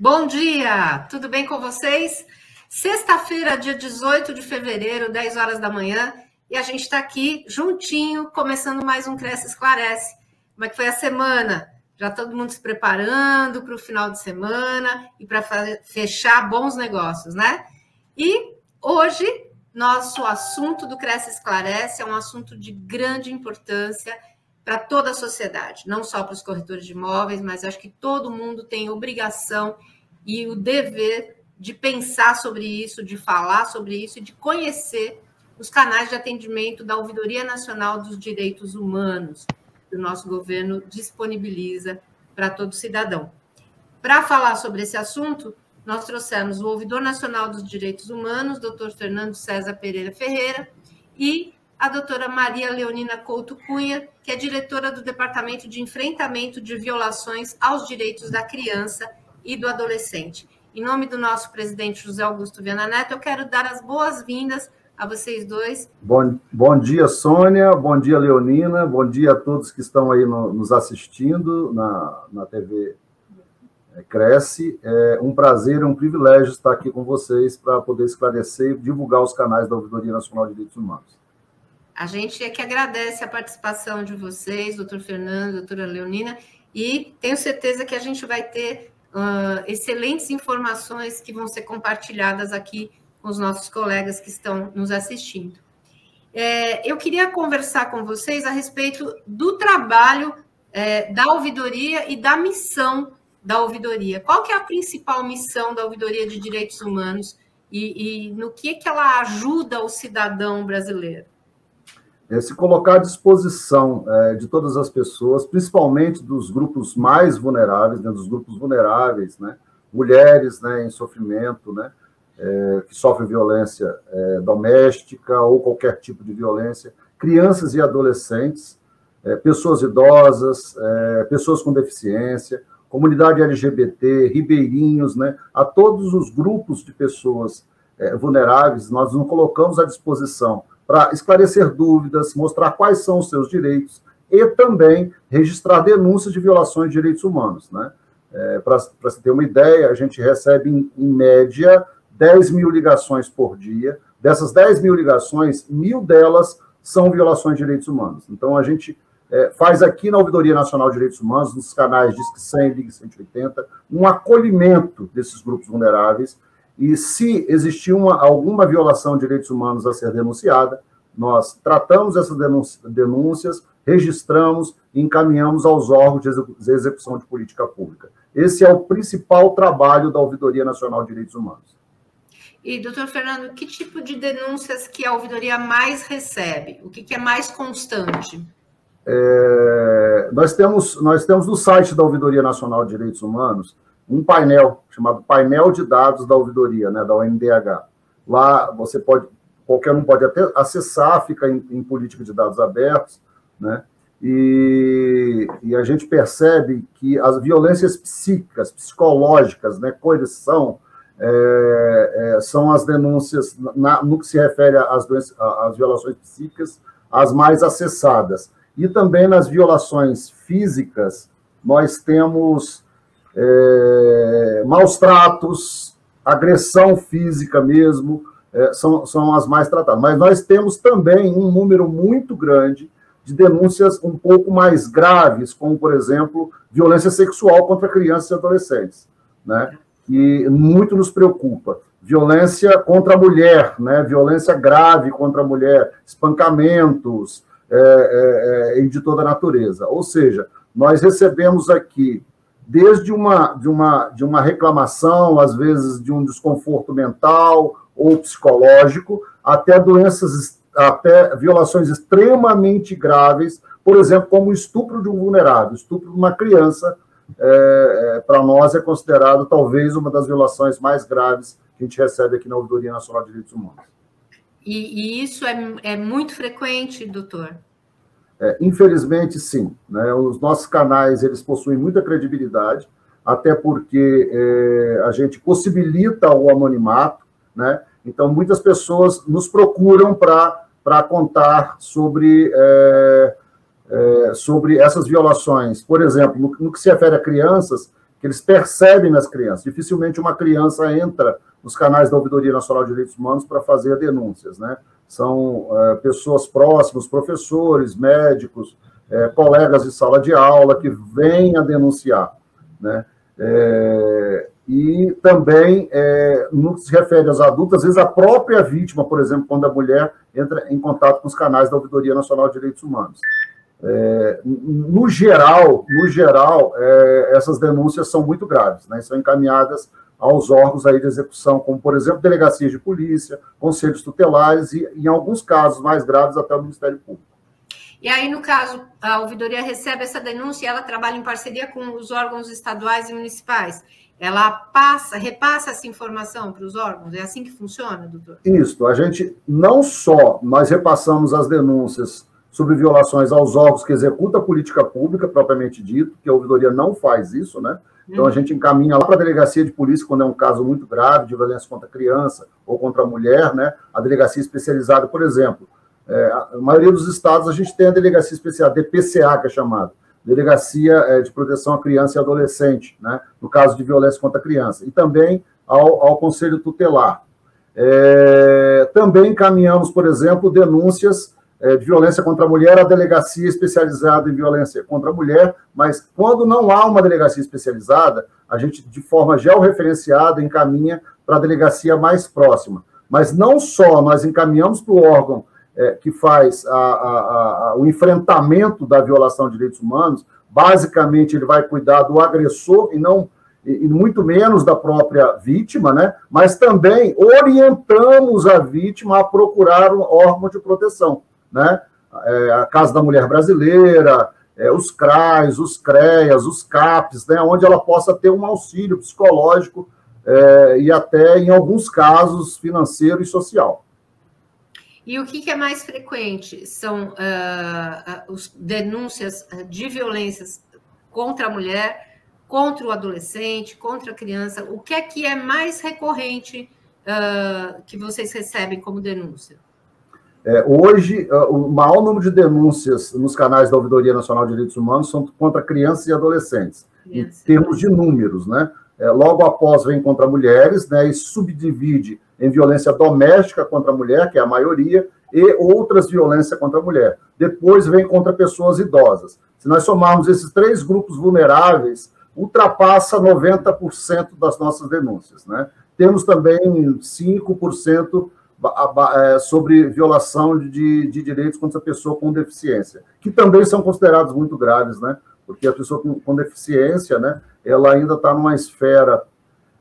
Bom dia, tudo bem com vocês? Sexta-feira, dia 18 de fevereiro, 10 horas da manhã, e a gente está aqui juntinho, começando mais um Cresce Esclarece. Como é que foi a semana? Já todo mundo se preparando para o final de semana e para fechar bons negócios, né? E hoje, nosso assunto do Cresce Esclarece é um assunto de grande importância para toda a sociedade, não só para os corretores de imóveis, mas acho que todo mundo tem obrigação e o dever de pensar sobre isso, de falar sobre isso e de conhecer os canais de atendimento da Ouvidoria Nacional dos Direitos Humanos, que o nosso governo disponibiliza para todo cidadão. Para falar sobre esse assunto, nós trouxemos o Ouvidor Nacional dos Direitos Humanos, doutor Fernando César Pereira Ferreira, e a doutora Maria Leonina Couto Cunha, que é diretora do Departamento de Enfrentamento de Violações aos Direitos da Criança e do Adolescente. Em nome do nosso presidente José Augusto Viana Neto, eu quero dar as boas-vindas a vocês dois. Bom, bom dia, Sônia, bom dia, Leonina, bom dia a todos que estão aí no, nos assistindo na, na TV é, Cresce. É um prazer, um privilégio estar aqui com vocês para poder esclarecer e divulgar os canais da Ouvidoria Nacional de Direitos Humanos. A gente é que agradece a participação de vocês, doutor Fernando, doutora Leonina, e tenho certeza que a gente vai ter uh, excelentes informações que vão ser compartilhadas aqui com os nossos colegas que estão nos assistindo. É, eu queria conversar com vocês a respeito do trabalho é, da ouvidoria e da missão da ouvidoria. Qual que é a principal missão da ouvidoria de direitos humanos e, e no que, que ela ajuda o cidadão brasileiro? É, se colocar à disposição é, de todas as pessoas, principalmente dos grupos mais vulneráveis, né, dos grupos vulneráveis, né, mulheres né, em sofrimento, né, é, que sofrem violência é, doméstica ou qualquer tipo de violência, crianças e adolescentes, é, pessoas idosas, é, pessoas com deficiência, comunidade LGBT, ribeirinhos, né, a todos os grupos de pessoas vulneráveis, nós nos colocamos à disposição para esclarecer dúvidas, mostrar quais são os seus direitos e também registrar denúncias de violações de direitos humanos. Né? É, para você ter uma ideia, a gente recebe, em, em, média, 10 mil ligações por dia. Dessas 10 mil ligações, mil delas são violações de direitos humanos. Então, a gente é, faz aqui na Ouvidoria Nacional de Direitos Humanos, nos canais Disque 100, Ligue 180, um acolhimento desses grupos vulneráveis e se existir uma, alguma violação de direitos humanos a ser denunciada, nós tratamos essas denúncias, registramos e encaminhamos aos órgãos de execução de política pública. Esse é o principal trabalho da Ouvidoria Nacional de Direitos Humanos. E, doutor Fernando, que tipo de denúncias que a ouvidoria mais recebe? O que, que é mais constante? É, nós, temos, nós temos no site da Ouvidoria Nacional de Direitos Humanos um painel chamado Painel de Dados da Ouvidoria, né, da OMDH. Lá você pode, qualquer um pode até acessar, fica em, em política de dados abertos, né? E, e, a gente percebe que as violências psíquicas, psicológicas, né, coerção, é, é, são as denúncias, na, no que se refere às, doenças, às violações psíquicas, as mais acessadas. E também nas violações físicas, nós temos é, maus tratos, agressão física mesmo, é, são, são as mais tratadas. Mas nós temos também um número muito grande de denúncias um pouco mais graves, como, por exemplo, violência sexual contra crianças e adolescentes, né? que muito nos preocupa. Violência contra a mulher, né? violência grave contra a mulher, espancamentos é, é, é, de toda natureza. Ou seja, nós recebemos aqui desde uma, de, uma, de uma reclamação, às vezes de um desconforto mental ou psicológico, até doenças, até violações extremamente graves, por exemplo, como o estupro de um vulnerável, estupro de uma criança, é, é, para nós é considerado talvez uma das violações mais graves que a gente recebe aqui na Ouvidoria Nacional de Direitos Humanos. E, e isso é, é muito frequente, doutor? É, infelizmente, sim. Né? Os nossos canais eles possuem muita credibilidade, até porque é, a gente possibilita o anonimato, né? Então, muitas pessoas nos procuram para contar sobre, é, é, sobre essas violações. Por exemplo, no, no, que se refere a crianças, que eles percebem nas crianças. Dificilmente uma criança entra nos canais da Ouvidoria Nacional de Direitos Humanos para fazer denúncias, né? São é, pessoas próximas, professores, médicos, é, colegas de sala de aula que vêm a denunciar, né? É, e também, é, no que se refere aos adultos, às vezes a própria vítima, por exemplo, quando a mulher entra em contato com os canais da Ouvidoria Nacional de Direitos Humanos. É, no geral, no geral, é, essas denúncias são muito graves, né? São encaminhadas aos órgãos aí de execução, como, por exemplo, delegacias de polícia, conselhos tutelares e, em alguns casos mais graves, até o Ministério Público. E aí, no caso, a ouvidoria recebe essa denúncia e ela trabalha em parceria com os órgãos estaduais e municipais. Ela passa, repassa essa informação para os órgãos? É assim que funciona, doutor? Isso. A gente não só nós repassamos as denúncias sobre violações aos órgãos que executam a política pública, propriamente dito, que a ouvidoria não faz isso, né? Então a gente encaminha lá para a delegacia de polícia quando é um caso muito grave de violência contra a criança ou contra a mulher, né? A delegacia especializada, por exemplo, é, a maioria dos estados a gente tem a delegacia especial, DPCA, que é chamada, Delegacia é, de Proteção à Criança e Adolescente, né? No caso de violência contra a criança, e também ao, ao Conselho Tutelar. É, também encaminhamos, por exemplo, denúncias de violência contra a mulher, a delegacia especializada em violência contra a mulher, mas quando não há uma delegacia especializada, a gente, de forma georreferenciada, encaminha para a delegacia mais próxima. Mas não só nós encaminhamos para o órgão é, que faz a, a, a, o enfrentamento da violação de direitos humanos, basicamente ele vai cuidar do agressor e não e muito menos da própria vítima, né? Mas também orientamos a vítima a procurar um órgão de proteção né? É, a Casa da Mulher Brasileira, é, os CRAs, os CREAS, os CAPs, né? onde ela possa ter um auxílio psicológico é, e até, em alguns casos, financeiro e social. E o que, é mais frequente? São uh, os denúncias de violências contra a mulher, contra o adolescente, contra a criança. O que é que é mais recorrente uh, que vocês recebem como denúncia? É, hoje, é, o maior número de denúncias nos canais da Ouvidoria Nacional de Direitos Humanos são contra crianças e adolescentes, em termos de números, né? É, logo após vem contra mulheres, né? E subdivide em violência doméstica contra a mulher, que é a maioria, e outras violências contra a mulher. Depois vem contra pessoas idosas. Se nós somarmos esses três grupos vulneráveis, ultrapassa 90% das nossas denúncias, né? Temos também 5% é, sobre violação de, de direitos contra a pessoa com deficiência, que também são considerados muito graves, né? Porque a pessoa com, com deficiência, né, ela ainda está numa esfera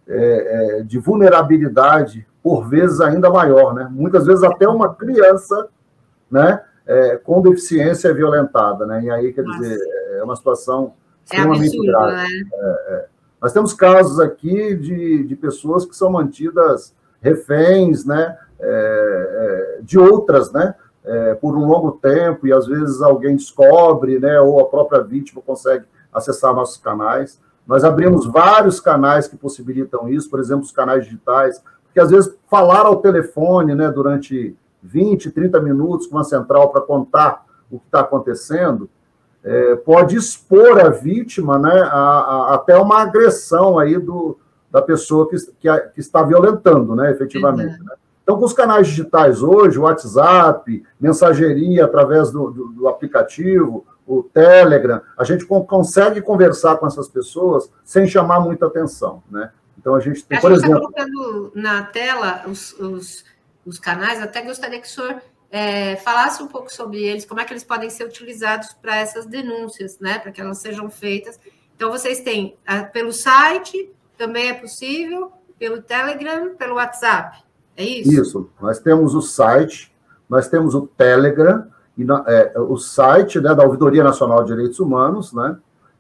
é, é, de vulnerabilidade, por vezes ainda maior, né? Muitas vezes até uma criança, né, é, com deficiência é violentada, né? E aí, quer Nossa. dizer, é uma situação é extremamente absurdo, grave. Né? É, Nós temos casos aqui de, de pessoas que são mantidas reféns, né? É, é, de outras, né? É, por um longo tempo, e às vezes alguém descobre, né? Ou a própria vítima consegue acessar nossos canais. Nós abrimos vários canais que possibilitam isso, por exemplo, os canais digitais, porque às vezes falar ao telefone, né, durante 20, 30 minutos com uma central para contar o que está acontecendo, é, pode expor a vítima né, a, a, até uma agressão aí do, da pessoa que, que, que está violentando, né, efetivamente. Uhum. Né? Então, com os canais digitais hoje, o WhatsApp, mensageria através do, do, do aplicativo, o Telegram, a gente consegue conversar com essas pessoas sem chamar muita atenção, né? Então, a gente tem, a por gente exemplo... está colocando na tela os, os, os, canais, até gostaria que o senhor é, falasse um pouco sobre eles, como é que eles podem ser utilizados para essas denúncias, né? Para que elas sejam feitas. Então, vocês têm pelo site, também é possível, pelo Telegram, pelo WhatsApp. É isso? Isso. Nós temos o site, nós temos o Telegram, e é, o site né, da Ouvidoria Nacional de Direitos Humanos, né?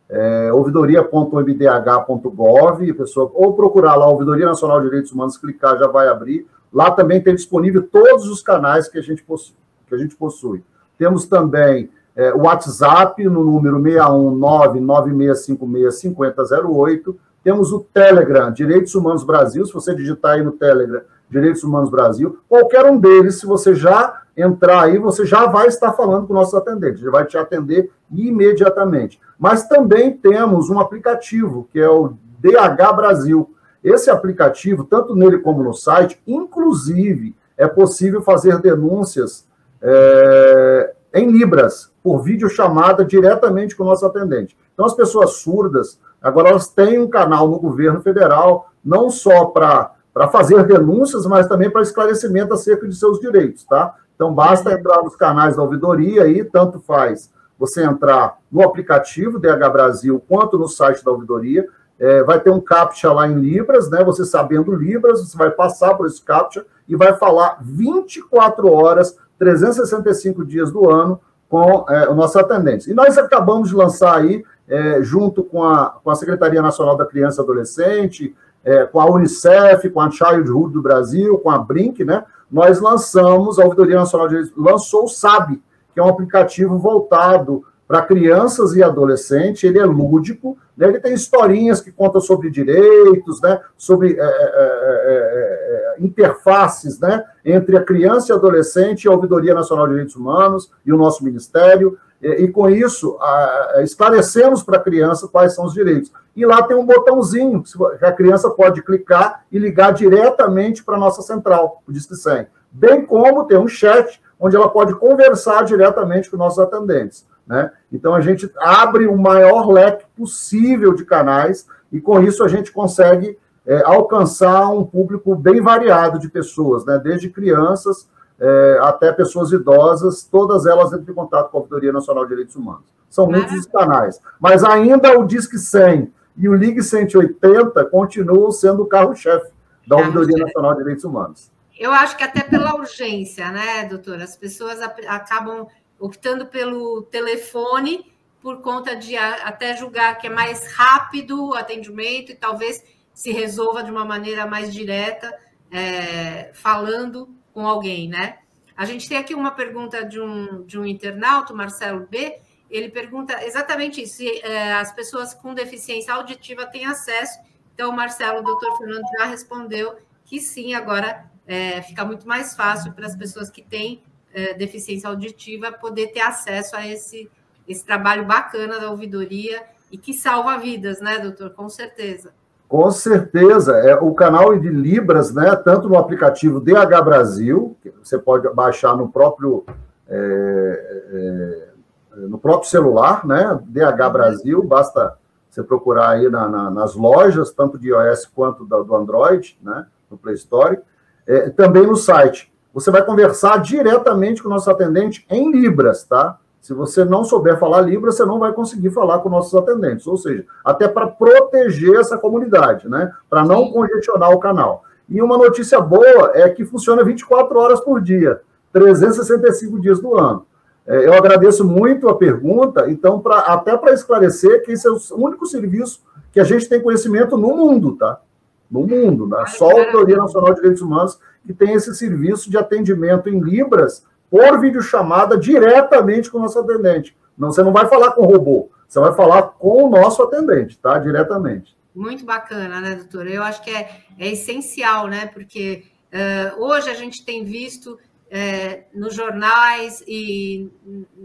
É, ouvidoria.mbdh.gov, pessoa, ou procurar lá Ouvidoria Nacional de Direitos Humanos, clicar, já vai abrir. Lá também tem disponível todos os canais que a gente possui. Que a gente possui. Temos também é, o WhatsApp no número 61996565008. Temos o Telegram, Direitos Humanos Brasil. Se você digitar aí no Telegram, Direitos Humanos Brasil, qualquer um deles, se você já entrar aí, você já vai estar falando com nossos atendentes, já vai te atender imediatamente. Mas também temos um aplicativo, que é o DH Brasil. Esse aplicativo, tanto nele como no site, inclusive, é possível fazer denúncias é, em Libras, por videochamada diretamente com o nosso atendente. Então, as pessoas surdas, agora elas têm um canal no governo federal, não só para fazer denúncias, mas também para esclarecimento acerca de seus direitos, tá? Então, basta entrar nos canais da ouvidoria aí, tanto faz você entrar no aplicativo DH Brasil quanto no site da ouvidoria. É, vai ter um CAPTCHA lá em Libras, né? Você sabendo Libras, você vai passar por esse CAPTCHA e vai falar 24 horas, 365 dias do ano com é, o nosso atendente. E nós acabamos de lançar aí, é, junto com a, com a Secretaria Nacional da Criança e Adolescente, é, com a Unicef, com a Childhood do Brasil, com a Brink, né? Nós lançamos, a Ouvidoria Nacional de Direitos, lançou o SAB, que é um aplicativo voltado para crianças e adolescentes, ele é lúdico, né? ele tem historinhas que contam sobre direitos, né? sobre é, é, é, interfaces né? entre a criança e adolescente e a Ouvidoria Nacional de Direitos Humanos e o nosso Ministério, e, e com isso a, esclarecemos para a criança quais são os direitos. E lá tem um botãozinho que a criança pode clicar e ligar diretamente para a nossa central, o Disque 100. Bem como tem um chat onde ela pode conversar diretamente com nossos atendentes. Né? Então a gente abre o maior leque possível de canais e com isso a gente consegue é, alcançar um público bem variado de pessoas, né? desde crianças é, até pessoas idosas, todas elas entram em contato com a Auditoria Nacional de Direitos Humanos. São muitos os canais, mas ainda o Disque 100 e o Ligue 180 continuam sendo o carro-chefe da Auditoria Nacional de Direitos Humanos. Eu acho que até pela urgência, né, doutora? As pessoas acabam optando pelo telefone por conta de até julgar que é mais rápido o atendimento e talvez se resolva de uma maneira mais direta, é, falando com alguém, né? A gente tem aqui uma pergunta de um, de um internauta, Marcelo B. Ele pergunta exatamente isso: se é, as pessoas com deficiência auditiva têm acesso. Então, o Marcelo, o doutor Fernando já respondeu que sim, agora é, fica muito mais fácil para as pessoas que têm é, deficiência auditiva poder ter acesso a esse, esse trabalho bacana da ouvidoria e que salva vidas, né, doutor? Com certeza. Com certeza. É, o canal de Libras, né, tanto no aplicativo DH Brasil, que você pode baixar no próprio, é, é, no próprio celular, né, DH Brasil, basta você procurar aí na, na, nas lojas, tanto de iOS quanto do, do Android, né, no Play Store, é, também no site você vai conversar diretamente com o nosso atendente em Libras, tá? Se você não souber falar Libras, você não vai conseguir falar com nossos atendentes. Ou seja, até para proteger essa comunidade, né? Para não congestionar o canal. E uma notícia boa é que funciona 24 horas por dia, 365 dias do ano. É, eu agradeço muito a pergunta, então, pra, até para esclarecer que esse é o único serviço que a gente tem conhecimento no mundo, tá? No mundo, né? Só a Autoria Nacional de Direitos Humanos que tem esse serviço de atendimento em Libras por videochamada diretamente com o nosso atendente. Não, você não vai falar com o robô, você vai falar com o nosso atendente, tá? Diretamente. Muito bacana, né, doutora? Eu acho que é, é essencial, né? Porque uh, hoje a gente tem visto é, nos jornais e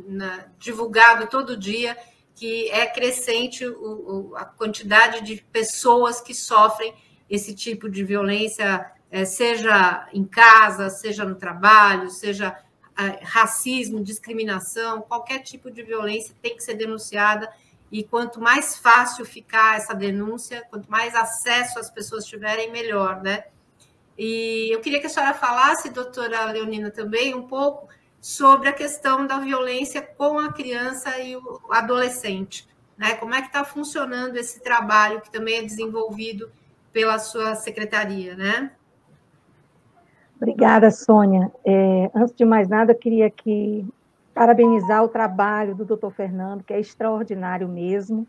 na, divulgado todo dia que é crescente o, o, a quantidade de pessoas que sofrem esse tipo de violência é, seja em casa, seja no trabalho, seja é, racismo, discriminação, qualquer tipo de violência tem que ser denunciada. E quanto mais fácil ficar essa denúncia, quanto mais acesso as pessoas tiverem, melhor, né? E eu queria que a senhora falasse, doutora Leonina, também um pouco sobre a questão da violência com a criança e o adolescente. Né? Como é que está funcionando esse trabalho que também é desenvolvido pela sua secretaria, né? Obrigada, Sônia. É, antes de mais nada, eu queria aqui parabenizar o trabalho do doutor Fernando, que é extraordinário mesmo.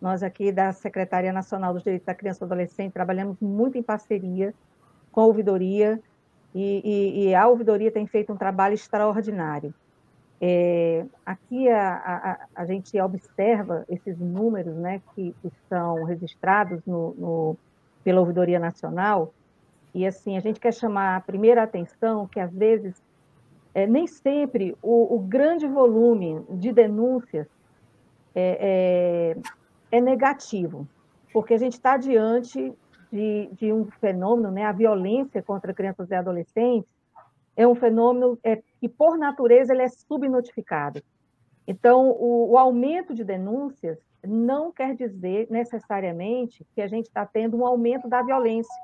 Nós aqui da Secretaria Nacional dos Direitos da Criança e do Adolescente trabalhamos muito em parceria com a ouvidoria e, e, e a ouvidoria tem feito um trabalho extraordinário. É, aqui a, a, a, gente observa esses números né, que, que são registrados no, no, pela Ouvidoria Nacional, E assim, a gente quer chamar a primeira atenção que às vezes é, nem sempre o, o, grande volume de denúncias é, é, é negativo, porque a gente está diante de, de, um fenômeno, né, a violência contra crianças e adolescentes é um fenômeno é, que, por natureza, ele é subnotificado. Então, o, o aumento de denúncias não quer dizer necessariamente que a gente está tendo um aumento da violência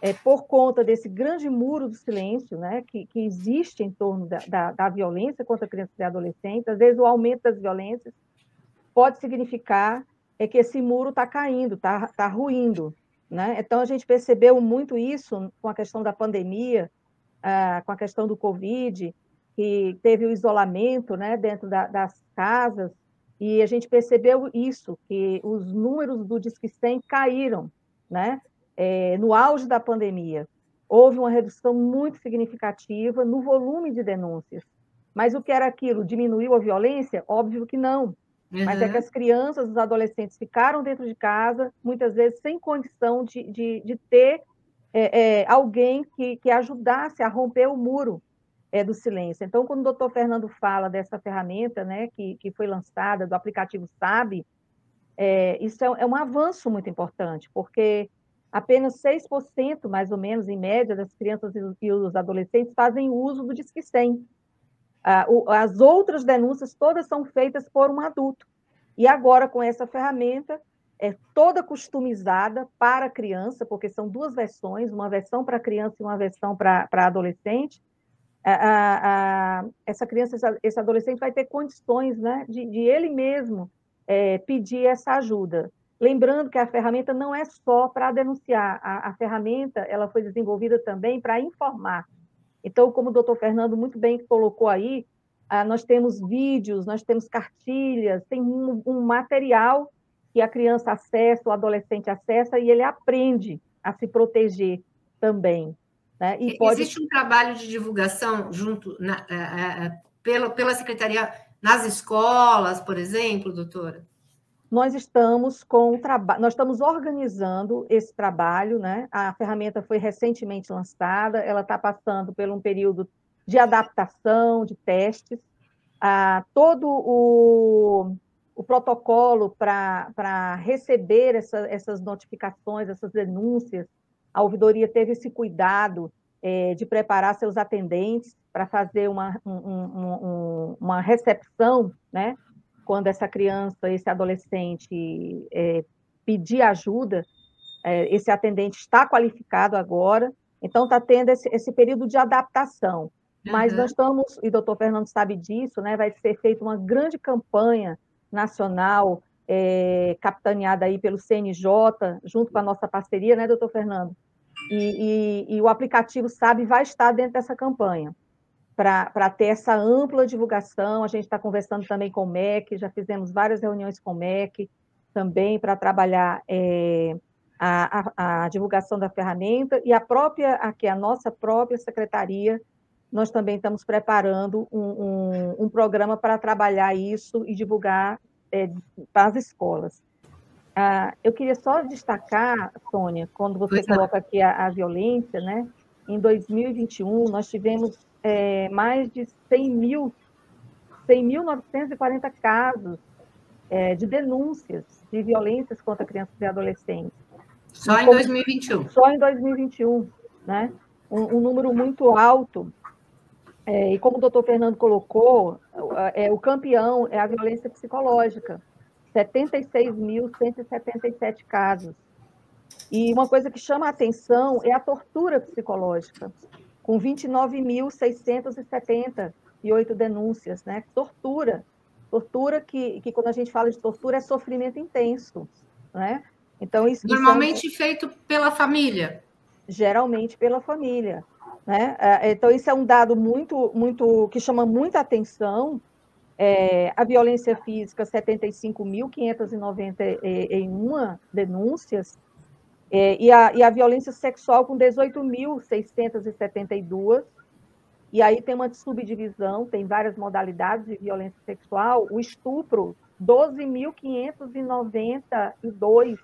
é, por conta desse grande muro do silêncio né, que, que existe em torno da, da, da, violência contra crianças e adolescentes, às vezes o aumento das violências pode significar é que esse muro está caindo, está tá ruindo. Né? Então, a gente percebeu muito isso com a questão da pandemia, ah, com a questão do Covid, que teve o isolamento né, dentro da, das casas, e a gente percebeu isso, que os números do Disque 100 caíram, né? é, no auge da pandemia, houve uma redução muito significativa no volume de denúncias. Mas o que era aquilo? Diminuiu a violência? Óbvio que não. Uhum. Mas é que uhum. as crianças, os adolescentes ficaram dentro de casa, muitas vezes sem condição de, de, de ter é, é, alguém que, que ajudasse a romper o muro é, do silêncio. Então, quando o doutor Fernando fala dessa ferramenta né, que, que foi lançada, do aplicativo SAB, é, isso é, é um avanço muito importante, porque apenas 6%, mais ou menos, em média, das crianças e os adolescentes fazem uso do Disque 100. As outras denúncias todas são feitas por um adulto. E agora, com essa ferramenta, é toda customizada para a criança, porque são duas versões, uma versão para criança e uma versão para adolescente. essa criança, esse adolescente vai ter condições né, de, de ele mesmo é, pedir essa ajuda. Lembrando que a ferramenta não é só para denunciar, a, a, ferramenta ela foi desenvolvida também para informar. Então, como o doutor Fernando muito bem colocou aí, ah, nós temos vídeos, nós temos cartilhas, tem um, um material que a criança acessa, o adolescente acessa, e ele aprende a se proteger também. Né? E pode... Existe um trabalho de divulgação junto na, é, é, pela, pela secretaria nas escolas, por exemplo, doutora? Nós estamos com trabalho, nós estamos organizando esse trabalho, né? A ferramenta foi recentemente lançada, ela está passando por um período de adaptação, de testes. Ah, todo o, o protocolo para receber essa, essas notificações, essas denúncias, a ouvidoria teve esse cuidado é, de preparar seus atendentes para fazer uma, um, um, uma recepção, né? Quando essa criança, esse adolescente é, pedir ajuda, é, esse atendente está qualificado agora, então está tendo esse, esse, período de adaptação. Mas uhum. nós estamos, e o doutor Fernando sabe disso, né, vai ser feita uma grande campanha nacional, é, capitaneada aí pelo CNJ, junto com a nossa parceria, né, doutor Fernando? E, e, e o aplicativo SAB vai estar dentro dessa campanha para ter essa ampla divulgação. A gente está conversando também com o MEC, já fizemos várias reuniões com o MEC também para trabalhar é, a, a, a, divulgação da ferramenta e a própria, aqui, a nossa própria secretaria, nós também estamos preparando um, um, um programa para trabalhar isso e divulgar é, para as escolas. Ah, eu queria só destacar, Sônia, quando você pois coloca aqui a, a violência, né? Em 2021, nós tivemos é, mais de 100 mil, 100.940 casos é, de denúncias de violências contra crianças e adolescentes. Só em 2021? Só em 2021, né? Um, um número muito alto. É, e como o doutor Fernando colocou, é, o campeão é a violência psicológica. 76.177 casos. E uma coisa que chama a atenção é a tortura psicológica com 29.678 denúncias, né? Tortura. Tortura que, que, quando a gente fala de tortura, é sofrimento intenso, né? Então, isso... Normalmente isso é... feito pela família. Geralmente pela família, né? É, então, isso é um dado muito, muito, que chama muita atenção, é, a violência física, 75.591 denúncias, é, e, a, e a violência sexual com 18.672. E aí tem uma subdivisão, tem várias modalidades de violência sexual. O estupro, 12.592.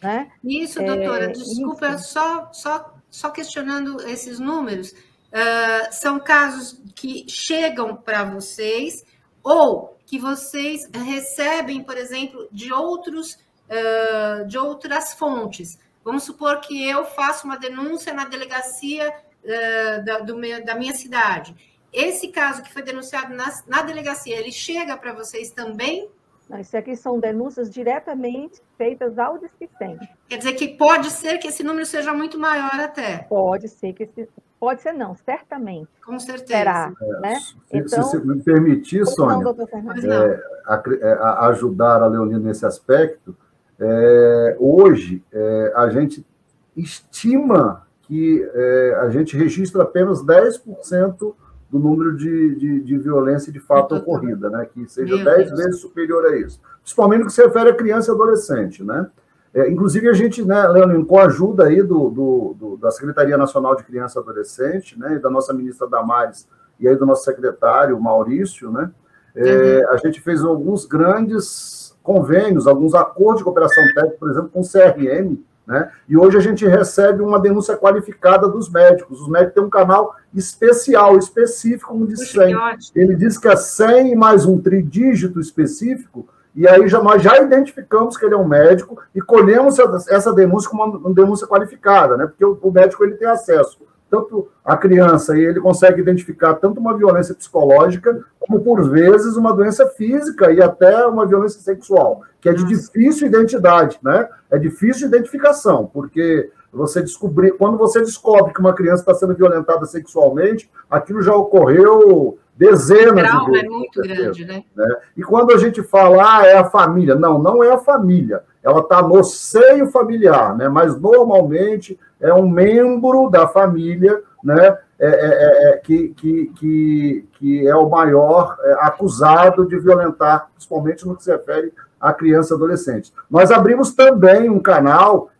Né? Isso, doutora, é, desculpa, isso. só, só só questionando esses números, uh, são casos que chegam para vocês ou que vocês recebem, por exemplo, de outros uh, de outras fontes. Vamos supor que eu faço uma denúncia na delegacia uh, da, do, da minha cidade. Esse caso que foi denunciado na, na delegacia, ele chega para vocês também? Não, isso aqui são denúncias diretamente feitas ao Disquicente. Quer dizer que pode ser que esse número seja muito maior até? Pode ser que esse... Pode ser não, certamente. Com certeza. Será, é, né? Se, então, se me permitir, Sônia, não, é, é, ajudar a Leonina nesse aspecto, é, hoje é, a gente estima que é, a gente registra apenas 10% do número de, de, de, violência de fato ocorrida, né? que seja Meu 10 Deus. vezes superior a isso. Principalmente no que se refere a criança e adolescente. Né? É, inclusive, a gente, né, Leonino, com a ajuda aí do, do, do, da Secretaria Nacional de Criança e Adolescente, né, e da nossa ministra Damares, e aí do nosso secretário Maurício, né, é, uhum. a gente fez alguns grandes convênios, alguns acordos de cooperação técnica, por exemplo, com o CRM, né? E hoje a gente recebe uma denúncia qualificada dos médicos. Os médicos têm um canal especial, específico, um de 100. Ele diz que é 100 mais um tridígito específico, e aí já, nós já identificamos que ele é um médico e colhemos essa denúncia como uma, uma denúncia qualificada, né? porque o, o médico ele tem acesso tanto a criança e ele consegue identificar tanto uma violência psicológica como por vezes uma doença física e até uma violência sexual, que é de difícil identidade, né? É difícil identificação, porque você descobrir, quando você descobre que uma criança está sendo violentada sexualmente, aquilo já ocorreu dezenas de vezes. é muito grande, né? né? E quando a gente fala, ah, é a família, não, não é a família ela está no seio familiar, né? mas normalmente é um membro da família né? É, é, é, é que, que, que, que é o maior é, acusado de violentar, principalmente no que se refere a criança e adolescente. Nós abrimos também um canal,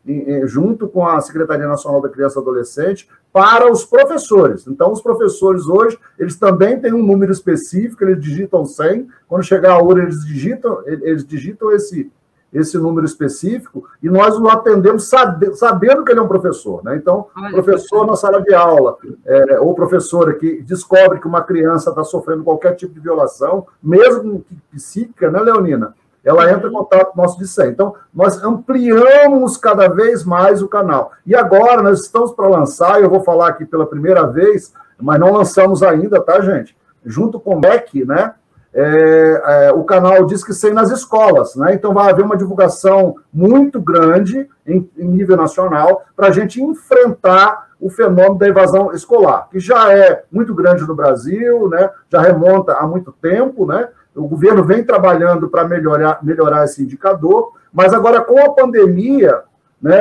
junto com a Secretaria Nacional da Criança e Adolescente, para os professores. Então, os professores hoje, eles também têm um número específico, eles digitam 100, quando chegar a hora, eles digitam, eles digitam esse, esse número específico, e nós o atendemos sabe, sabendo que ele é um professor. Né? Então, professor na sala de aula, é, ou professora que descobre que uma criança está sofrendo qualquer tipo de violação, mesmo psíquica, né, Leonina? Ela entra em contato com o nosso discente. Então, nós ampliamos cada vez mais o canal. E agora nós estamos para lançar, eu vou falar aqui pela primeira vez, mas não lançamos ainda, tá, gente? Junto com o MEC, né? é, é, o canal diz que sem nas escolas, né? Então vai haver uma divulgação muito grande em, em nível nacional para a gente enfrentar o fenômeno da evasão escolar, que já é muito grande no Brasil, né? Já remonta há muito tempo, né? O governo vem trabalhando para melhorar, melhorar esse indicador, mas agora com a pandemia, né?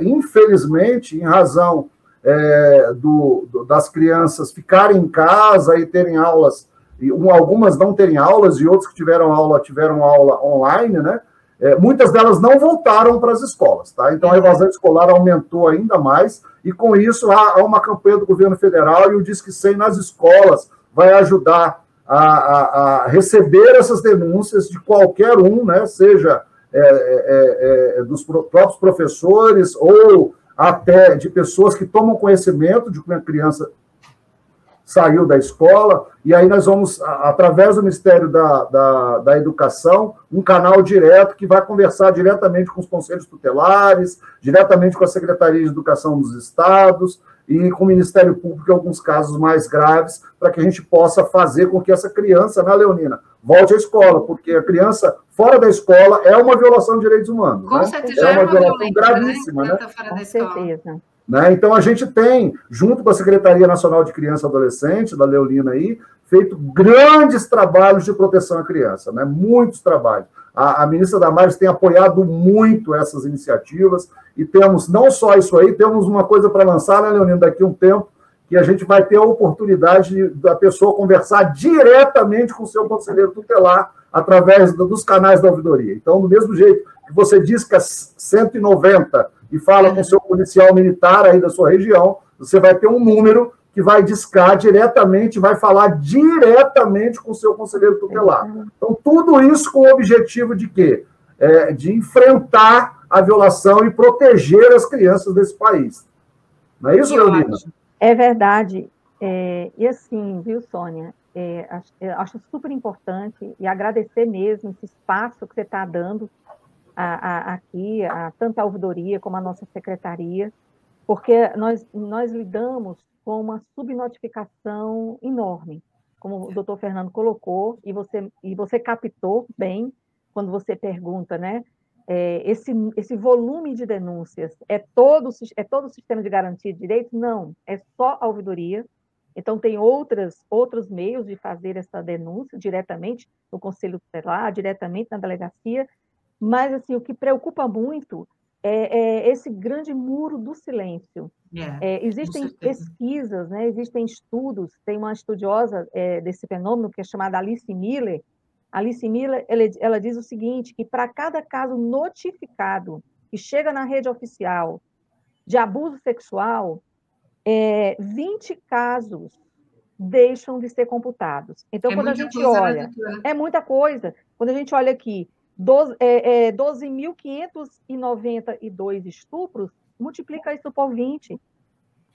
Infelizmente, em razão é, do, do, das crianças ficarem em casa e terem aulas e algumas não terem aulas e outros que tiveram aula tiveram aula online, né? É, muitas delas não voltaram para as escolas, tá? Então a evasão escolar aumentou ainda mais e com isso há, há uma campanha do governo federal e o Disque 100 nas escolas vai ajudar a, a, a, receber essas denúncias de qualquer um, né? Seja é, é, é, é dos próprios professores ou até de pessoas que tomam conhecimento de que uma criança saiu da escola, e aí nós vamos, através do Ministério da, da, da, Educação, um canal direto que vai conversar diretamente com os conselhos tutelares, diretamente com a Secretaria de Educação dos Estados e com o Ministério Público em alguns casos mais graves, para que a gente possa fazer com que essa criança, né, Leonina, volte à escola, porque a criança fora da escola é uma violação de direitos humanos. Com né? certeza, é uma, é uma violação né? gravíssima, né? Com certeza. Né? Então, a gente tem, junto com a Secretaria Nacional de Criança e Adolescente, da Leolina aí, feito grandes trabalhos de proteção à criança, né? muitos trabalhos. A, a ministra Damares tem apoiado muito essas iniciativas e temos não só isso aí, temos uma coisa para lançar, né, Leonina, daqui a um tempo, que a gente vai ter a oportunidade da pessoa conversar diretamente com o seu conselheiro tutelar através dos canais da ouvidoria. Então, do mesmo jeito que você diz que é 190 e fala com o seu policial militar aí da sua região, você vai ter um número que vai discar diretamente, vai falar diretamente com o seu conselheiro tutelar. Então, tudo isso com o objetivo de quê? É, de enfrentar a violação e proteger as crianças desse país. Não é isso, Leonina? É verdade. É, e assim, viu, Sônia? É, acho, acho, super importante e agradecer mesmo esse espaço que você está dando a, a, aqui, a, tanto a ouvidoria como a nossa secretaria, porque nós, nós lidamos com uma subnotificação enorme, como o doutor Fernando colocou, e você, e você captou bem quando você pergunta, né? É, esse, esse volume de denúncias é todo, é todo o sistema de garantia de direitos? Não, é só a ouvidoria. Então, tem outras, outros meios de fazer essa denúncia diretamente no Conselho Tutelar, diretamente na delegacia, mas, assim, o que preocupa muito é, é esse grande muro do silêncio. É, é, existem pesquisas, né, existem estudos, tem uma estudiosa é, desse fenômeno que é chamada Alice Miller. Alice Miller, ela, ela diz o seguinte, que para cada caso notificado que chega na rede oficial de abuso sexual, é, 20 casos deixam de ser computados. Então, é quando a gente olha, é muita coisa. Quando a gente olha aqui, 12.592 é, é, estupros, multiplica isso por 20.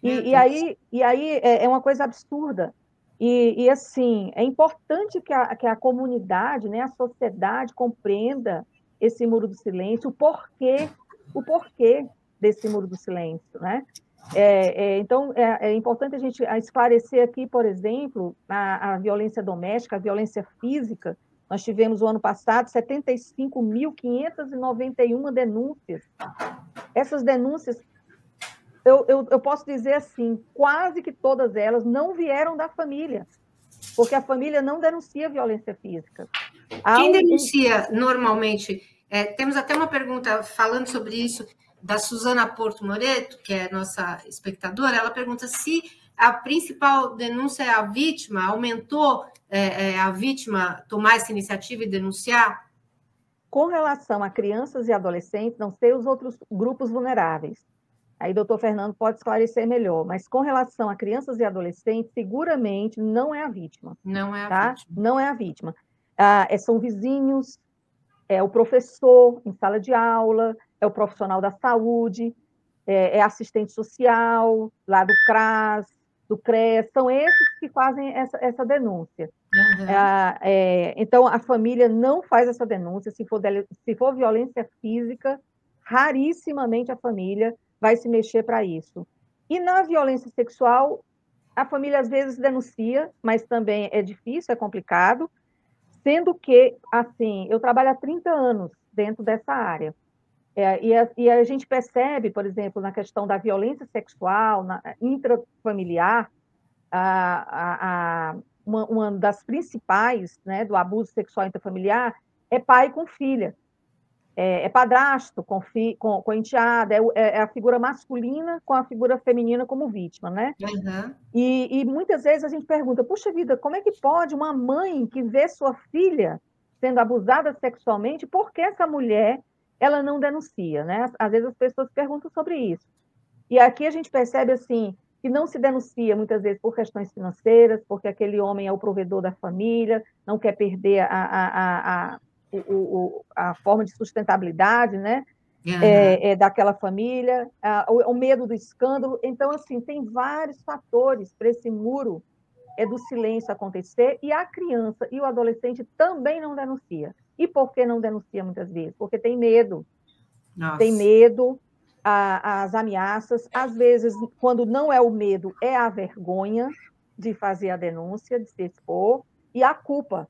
E, e aí, e aí é, é uma coisa absurda. E, e, assim, é importante que a, que a comunidade, né, a sociedade compreenda esse muro do silêncio, o porquê, o porquê desse muro do silêncio, né? É, é, então, é, é, importante a gente esclarecer aqui, por exemplo, a, a violência doméstica, a violência física, nós tivemos o ano passado 75.591 denúncias. Essas denúncias, eu, eu, eu, posso dizer assim, quase que todas elas não vieram da família, porque a família não denuncia violência física. Há Quem denuncia normalmente? É, temos até uma pergunta falando sobre isso da Suzana Porto Moreto, que é nossa espectadora. Ela pergunta se a principal denúncia é a vítima, aumentou é, é, a vítima tomar essa iniciativa e denunciar? Com relação a crianças e adolescentes, não sei os outros grupos vulneráveis. Aí doutor Fernando pode esclarecer melhor, mas com relação a crianças e adolescentes, seguramente não é a vítima. Não é a tá? vítima. Não é a vítima. Ah, é, são vizinhos, é o professor em sala de aula, é o profissional da saúde, é, é assistente social, lá do CRAS, do CRES, são esses que fazem essa, essa denúncia. Uhum. É, é, então, a família não faz essa denúncia, se for, se for violência física, rarissimamente a família vai se mexer para isso. E na violência sexual, a família às vezes denuncia, mas também é difícil, é complicado, sendo que, assim, eu trabalho há 30 anos dentro dessa área. É, e, a, e, a, gente percebe, por exemplo, na questão da violência sexual, na, intrafamiliar, a, a, uma, uma, das principais né, do abuso sexual intrafamiliar é pai com filha. É, é padrasto com, fi, com, com enteada, é, é, a figura masculina com a figura feminina como vítima, né? Uhum. E, e muitas vezes a gente pergunta, puxa vida, como é que pode uma mãe que vê sua filha sendo abusada sexualmente, por que essa mulher ela não denuncia, né? Às vezes as pessoas perguntam sobre isso. E aqui a gente percebe assim que não se denuncia muitas vezes por questões financeiras, porque aquele homem é o provedor da família, não quer perder a, a, a, a, o, a forma de sustentabilidade, né? Uhum. É, é, daquela família, o, o, medo do escândalo. Então, assim, tem vários fatores para esse muro é do silêncio acontecer e a criança e o adolescente também não denuncia. E por que não denuncia muitas vezes? Porque tem medo. Nossa. Tem medo, a, as ameaças. Às vezes, quando não é o medo, é a vergonha de fazer a denúncia, de se expor, e a culpa.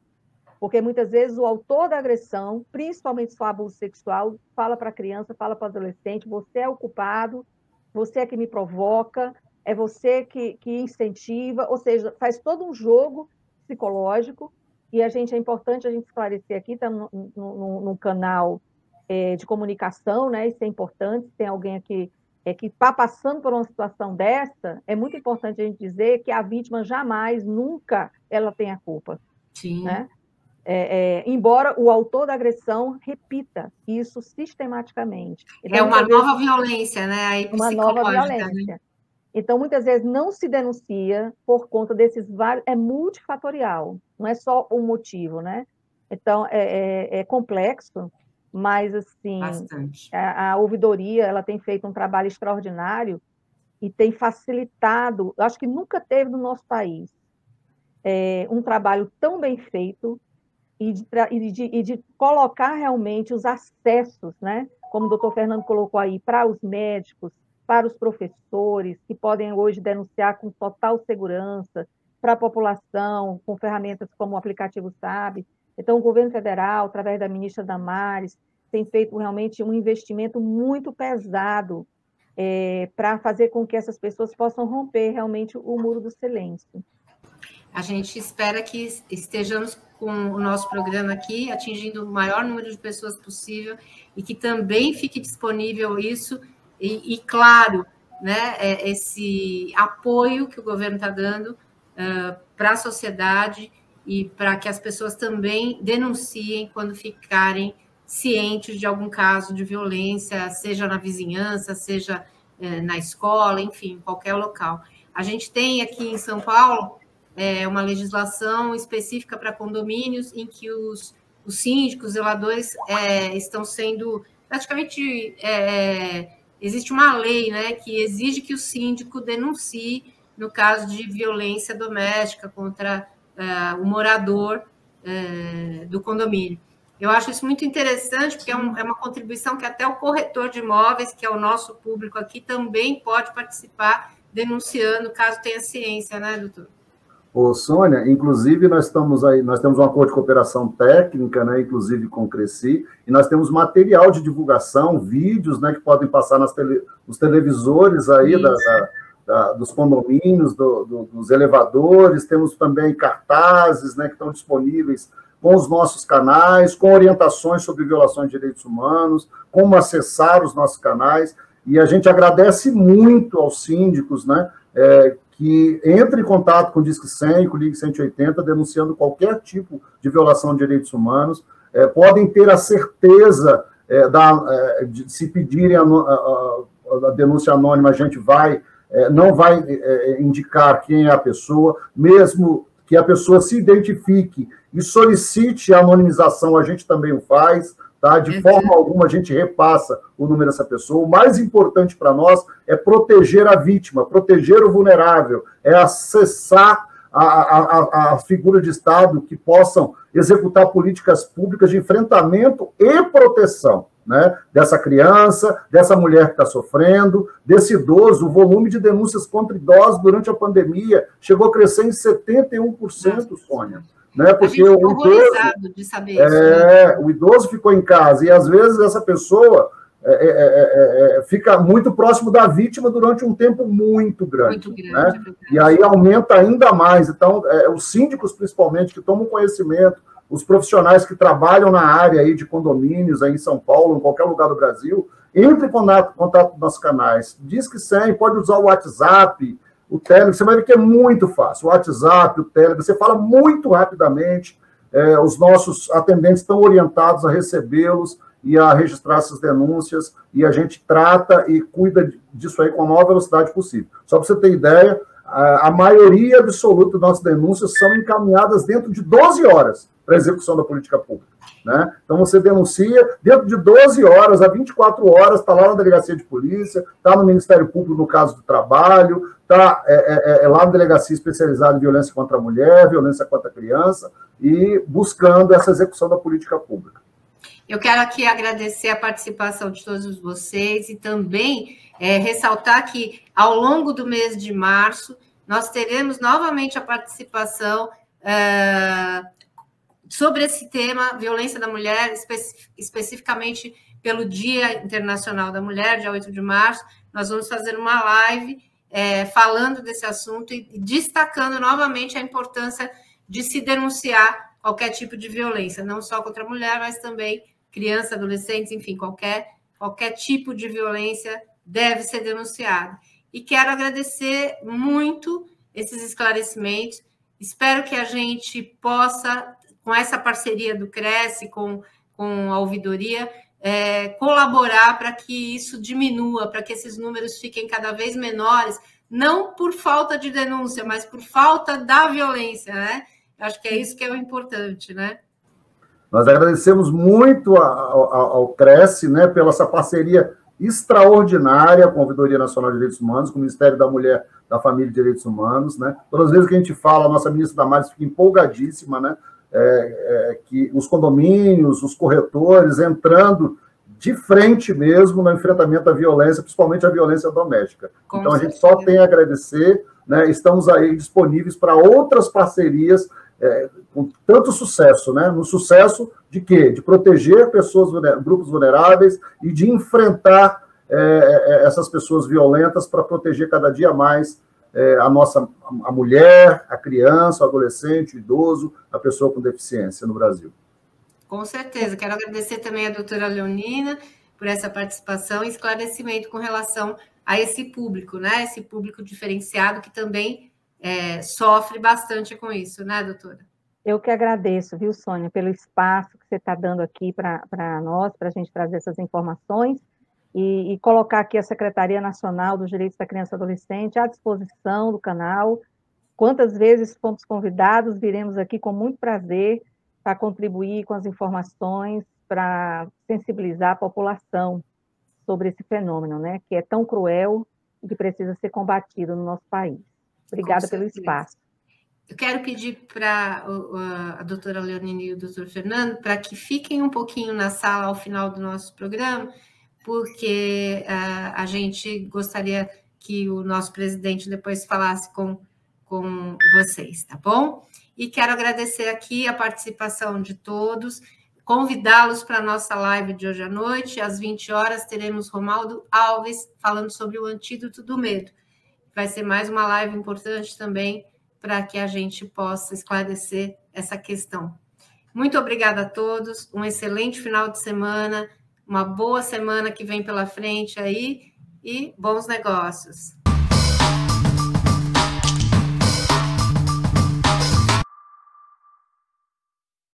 Porque muitas vezes o autor da agressão, principalmente se for abuso sexual, fala para a criança, fala para o adolescente: você é o culpado, você é que me provoca, é você que, que incentiva, ou seja, faz todo um jogo psicológico e a gente é importante a gente esclarecer aqui, está no, no, canal é, de comunicação, né? Isso é importante. Se tem alguém aqui é, que está passando por uma situação dessa, é muito importante a gente dizer que a vítima jamais, nunca, ela tem a culpa. Sim. Né? É, é, embora o autor da agressão repita isso sistematicamente. Então, é uma nova violência, né? Aí, uma nova né? violência. Né? Então, muitas vezes não se denuncia por conta desses vários. É multifatorial, não é só um motivo, né? Então, é, é, é complexo, mas, assim, a, a, ouvidoria ela tem feito um trabalho extraordinário e tem facilitado, acho que nunca teve no nosso país é, um trabalho tão bem feito e de, e, de, e de, colocar realmente os acessos, né? como o doutor Fernando colocou aí, para os médicos, para os professores, que podem hoje denunciar com total segurança, para a população, com ferramentas como o aplicativo SAB. Então, o governo federal, através da ministra Damares, tem feito realmente um investimento muito pesado é, para fazer com que essas pessoas possam romper realmente o muro do silêncio. A gente espera que estejamos com o nosso programa aqui atingindo o maior número de pessoas possível e que também fique disponível isso e, e claro, né, é, esse apoio que o governo está dando para a sociedade e para que as pessoas também denunciem quando ficarem cientes de algum caso de violência, seja na vizinhança, seja uh, na escola, enfim, qualquer local. A gente tem aqui em São Paulo é, uma legislação específica para condomínios em que os, os síndicos, zeladores é, estão sendo praticamente é, existe uma lei né, que exige que o síndico denuncie no caso de violência doméstica contra uh, o morador uh, do condomínio. Eu acho isso muito interessante, porque é, um, é, uma contribuição que até o corretor de imóveis, que é o nosso público aqui, também pode participar, denunciando, caso tenha ciência, né, doutor? Ô, Sônia, inclusive nós estamos aí, nós temos um acordo de cooperação técnica, né, inclusive com o Cresci, e nós temos material de divulgação, vídeos, né, que podem passar nas tele, nos televisores aí da, da, da, dos condomínios, do, do, dos elevadores, temos também cartazes, né, que estão disponíveis com os nossos canais, com orientações sobre violações de direitos humanos, como acessar os nossos canais, e a gente agradece muito aos síndicos, né, é, que entre em contato com o Disque 100, com o Ligue 180, denunciando qualquer tipo de violação de direitos humanos, é, podem ter a certeza é, da, é, de se pedirem a, a, a, denúncia anônima, a gente vai, não vai é, é, indicar quem é a pessoa, mesmo que a pessoa se identifique e solicite a anonimização, a gente também o faz, Tá? De uhum. forma alguma a gente repassa o número dessa pessoa. O mais importante para nós é proteger a vítima, proteger o vulnerável, é acessar a, a, a, figura de Estado que possam executar políticas públicas de enfrentamento e proteção né, dessa criança, dessa mulher que está sofrendo, desse idoso. O volume de denúncias contra idosos durante a pandemia chegou a crescer em 71%, Sônia né? Porque o idoso, de saber é, isso, né? o idoso ficou em casa e às vezes essa pessoa é é, é, é, fica muito próximo da vítima durante um tempo muito grande, muito grande né? E aí aumenta ainda mais. Então, os síndicos principalmente que tomam conhecimento, os profissionais que trabalham na área aí de condomínios aí em São Paulo, em qualquer lugar do Brasil, entre em contato, com nossos canais. Diz que sim, pode usar o WhatsApp, o Telegram, você vai ver que é muito fácil. O WhatsApp, o Telegram, você fala muito rapidamente. É, os nossos atendentes estão orientados a recebê-los e a registrar essas denúncias, e a gente trata e cuida disso aí com a maior velocidade possível. Só para você ter ideia, a, a maioria absoluta das nossas denúncias são encaminhadas dentro de 12 horas para a execução da política pública. Né? Então você denuncia, dentro de 12 horas a 24 horas, está lá na delegacia de polícia, está no Ministério Público no caso do trabalho, está é, é, é, lá na delegacia especializada em violência contra a mulher, violência contra a criança, e buscando essa execução da política pública. Eu quero aqui agradecer a participação de todos vocês e também é, ressaltar que ao longo do mês de março nós teremos novamente a participação uh, sobre esse tema, violência da mulher, espe especificamente pelo Dia Internacional da Mulher, dia 8 de março, nós vamos fazer uma live é, falando desse assunto e destacando novamente a importância de se denunciar qualquer tipo de violência, não só contra a mulher, mas também criança, adolescentes, enfim, qualquer, qualquer tipo de violência deve ser denunciado. E quero agradecer muito esses esclarecimentos. Espero que a gente possa com essa parceria do Cresce, com, com a ouvidoria, é, colaborar para que isso diminua, para que esses números fiquem cada vez menores, não por falta de denúncia, mas por falta da violência, né? Acho que é isso que é o importante, né? Nós agradecemos muito ao, ao, Cresce, né, pela essa parceria extraordinária com a Ouvidoria Nacional de Direitos Humanos, com o Ministério da Mulher, da Família e Direitos Humanos, né? Todas as vezes que a gente fala, a nossa ministra Damares fica empolgadíssima, né? É, é, que os condomínios, os corretores entrando de frente mesmo no enfrentamento à violência, principalmente à violência doméstica. Com então, certeza. a gente só tem a agradecer, né? estamos aí disponíveis para outras parcerias é, com tanto sucesso, né? No sucesso de quê? De proteger pessoas, grupos vulneráveis e de enfrentar é, é, essas pessoas violentas para proteger cada dia mais é, a nossa a mulher, a criança, o adolescente, o idoso, a pessoa com deficiência no Brasil. Com certeza. Quero agradecer também a doutora Leonina por essa participação e esclarecimento com relação a esse público, né? Esse público diferenciado que também é, sofre bastante com isso, né, doutora? Eu que agradeço, viu, Sônia, pelo espaço que você está dando aqui para nós, para a gente trazer essas informações e, e, colocar aqui a Secretaria Nacional dos Direitos da Criança e Adolescente à disposição do canal. Quantas vezes fomos convidados, viremos aqui com muito prazer para contribuir com as informações, para sensibilizar a população sobre esse fenômeno, né, que é tão cruel e que precisa ser combatido no nosso país. Obrigada pelo espaço. Eu quero pedir para a doutora Leonine e o doutor Fernando para que fiquem um pouquinho na sala ao final do nosso programa, porque uh, a gente gostaria que o nosso presidente depois falasse com, com vocês, tá bom? E quero agradecer aqui a participação de todos, convidá-los para a nossa live de hoje à noite. Às 20 horas teremos Romaldo Alves falando sobre o antídoto do medo. Vai ser mais uma live importante também para que a gente possa esclarecer essa questão. Muito obrigada a todos, um excelente final de semana, uma boa semana que vem pela frente aí e bons negócios.